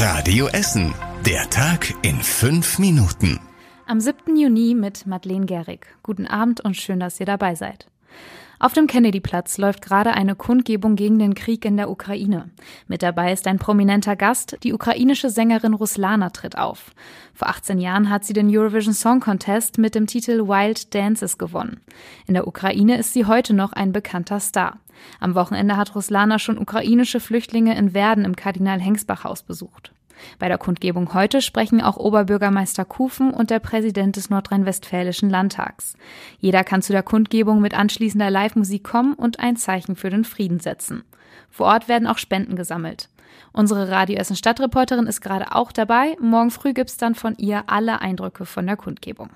Radio Essen. Der Tag in fünf Minuten. Am 7. Juni mit Madeleine Gehrig. Guten Abend und schön, dass ihr dabei seid. Auf dem Kennedy-Platz läuft gerade eine Kundgebung gegen den Krieg in der Ukraine. Mit dabei ist ein prominenter Gast, die ukrainische Sängerin Ruslana tritt auf. Vor 18 Jahren hat sie den Eurovision Song Contest mit dem Titel Wild Dances gewonnen. In der Ukraine ist sie heute noch ein bekannter Star. Am Wochenende hat Ruslana schon ukrainische Flüchtlinge in Werden im Kardinal-Hengsbach-Haus besucht. Bei der Kundgebung heute sprechen auch Oberbürgermeister Kufen und der Präsident des Nordrhein-Westfälischen Landtags. Jeder kann zu der Kundgebung mit anschließender Live-Musik kommen und ein Zeichen für den Frieden setzen. Vor Ort werden auch Spenden gesammelt. Unsere Radio Essen Stadtreporterin ist gerade auch dabei. Morgen früh gibt's dann von ihr alle Eindrücke von der Kundgebung.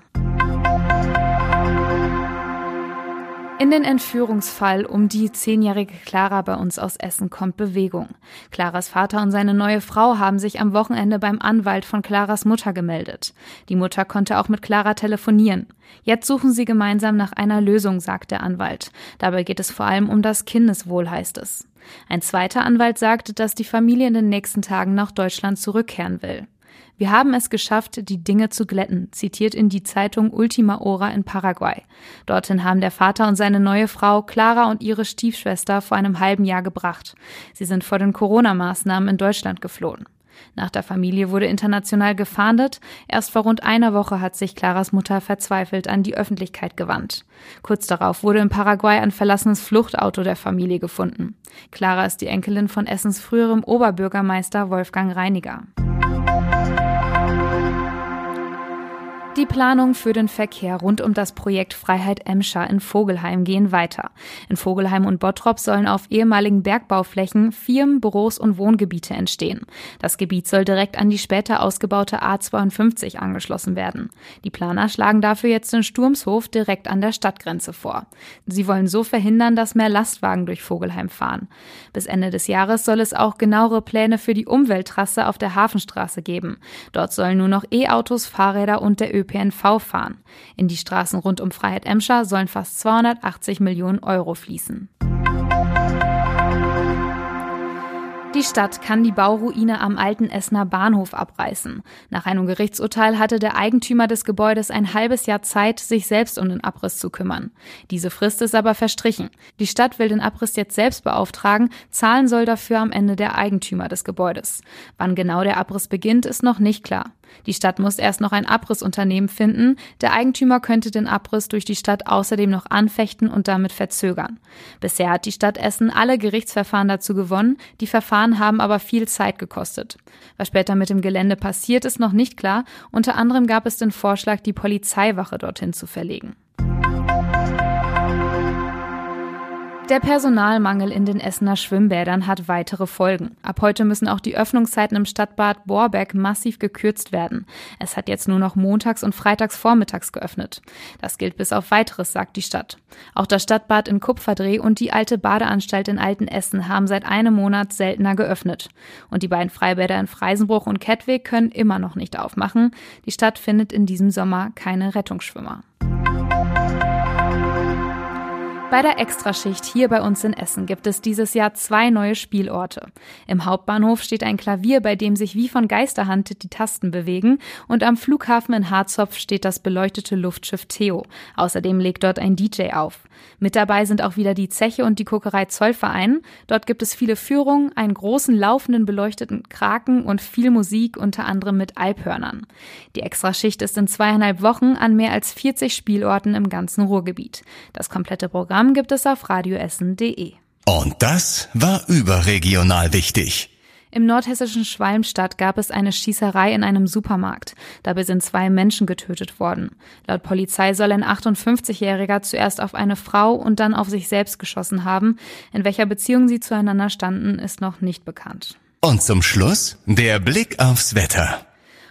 In den Entführungsfall um die zehnjährige Clara bei uns aus Essen kommt Bewegung. Claras Vater und seine neue Frau haben sich am Wochenende beim Anwalt von Claras Mutter gemeldet. Die Mutter konnte auch mit Clara telefonieren. Jetzt suchen sie gemeinsam nach einer Lösung, sagt der Anwalt. Dabei geht es vor allem um das Kindeswohl, heißt es. Ein zweiter Anwalt sagte, dass die Familie in den nächsten Tagen nach Deutschland zurückkehren will. Wir haben es geschafft, die Dinge zu glätten, zitiert in die Zeitung Ultima Hora in Paraguay. Dorthin haben der Vater und seine neue Frau Clara und ihre Stiefschwester vor einem halben Jahr gebracht. Sie sind vor den Corona-Maßnahmen in Deutschland geflohen. Nach der Familie wurde international gefahndet. Erst vor rund einer Woche hat sich Claras Mutter verzweifelt an die Öffentlichkeit gewandt. Kurz darauf wurde in Paraguay ein verlassenes Fluchtauto der Familie gefunden. Clara ist die Enkelin von Essens früherem Oberbürgermeister Wolfgang Reiniger. Die Planungen für den Verkehr rund um das Projekt Freiheit Emscher in Vogelheim gehen weiter. In Vogelheim und Bottrop sollen auf ehemaligen Bergbauflächen Firmen, Büros und Wohngebiete entstehen. Das Gebiet soll direkt an die später ausgebaute A52 angeschlossen werden. Die Planer schlagen dafür jetzt den Sturmshof direkt an der Stadtgrenze vor. Sie wollen so verhindern, dass mehr Lastwagen durch Vogelheim fahren. Bis Ende des Jahres soll es auch genauere Pläne für die Umwelttrasse auf der Hafenstraße geben. Dort sollen nur noch E-Autos, Fahrräder und der ÖPNV fahren. In die Straßen rund um Freiheit Emscher sollen fast 280 Millionen Euro fließen. Die Stadt kann die Bauruine am alten Essener Bahnhof abreißen. Nach einem Gerichtsurteil hatte der Eigentümer des Gebäudes ein halbes Jahr Zeit, sich selbst um den Abriss zu kümmern. Diese Frist ist aber verstrichen. Die Stadt will den Abriss jetzt selbst beauftragen, zahlen soll dafür am Ende der Eigentümer des Gebäudes. Wann genau der Abriss beginnt, ist noch nicht klar. Die Stadt muss erst noch ein Abrissunternehmen finden. Der Eigentümer könnte den Abriss durch die Stadt außerdem noch anfechten und damit verzögern. Bisher hat die Stadt Essen alle Gerichtsverfahren dazu gewonnen. Die Verfahren haben aber viel Zeit gekostet. Was später mit dem Gelände passiert, ist noch nicht klar. Unter anderem gab es den Vorschlag, die Polizeiwache dorthin zu verlegen. Der Personalmangel in den Essener Schwimmbädern hat weitere Folgen. Ab heute müssen auch die Öffnungszeiten im Stadtbad Borbeck massiv gekürzt werden. Es hat jetzt nur noch montags und freitags vormittags geöffnet. Das gilt bis auf weiteres, sagt die Stadt. Auch das Stadtbad in Kupferdreh und die alte Badeanstalt in Altenessen haben seit einem Monat seltener geöffnet. Und die beiden Freibäder in Freisenbruch und Kettweg können immer noch nicht aufmachen. Die Stadt findet in diesem Sommer keine Rettungsschwimmer. Bei der Extraschicht hier bei uns in Essen gibt es dieses Jahr zwei neue Spielorte. Im Hauptbahnhof steht ein Klavier, bei dem sich wie von Geisterhand die Tasten bewegen und am Flughafen in Harzopf steht das beleuchtete Luftschiff Theo. Außerdem legt dort ein DJ auf. Mit dabei sind auch wieder die Zeche und die Kokerei Zollverein. Dort gibt es viele Führungen, einen großen laufenden beleuchteten Kraken und viel Musik, unter anderem mit Alphörnern. Die Extraschicht ist in zweieinhalb Wochen an mehr als 40 Spielorten im ganzen Ruhrgebiet. Das komplette Programm Programm gibt es auf radioessen.de. Und das war überregional wichtig. Im nordhessischen Schwalmstadt gab es eine Schießerei in einem Supermarkt. Dabei sind zwei Menschen getötet worden. Laut Polizei soll ein 58-Jähriger zuerst auf eine Frau und dann auf sich selbst geschossen haben. In welcher Beziehung sie zueinander standen, ist noch nicht bekannt. Und zum Schluss der Blick aufs Wetter.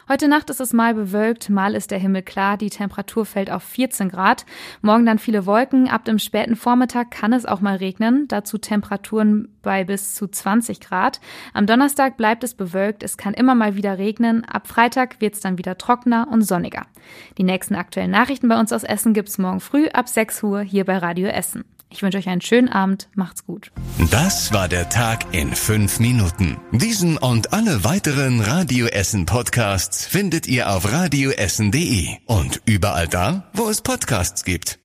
Heute Nacht ist es mal bewölkt, mal ist der Himmel klar, die Temperatur fällt auf 14 Grad. Morgen dann viele Wolken, ab dem späten Vormittag kann es auch mal regnen, dazu Temperaturen bei bis zu 20 Grad. Am Donnerstag bleibt es bewölkt, es kann immer mal wieder regnen, ab Freitag wird es dann wieder trockener und sonniger. Die nächsten aktuellen Nachrichten bei uns aus Essen gibt's morgen früh ab 6 Uhr hier bei Radio Essen. Ich wünsche euch einen schönen Abend. Macht's gut. Das war der Tag in fünf Minuten. Diesen und alle weiteren Radio Essen Podcasts findet ihr auf radioessen.de und überall da, wo es Podcasts gibt.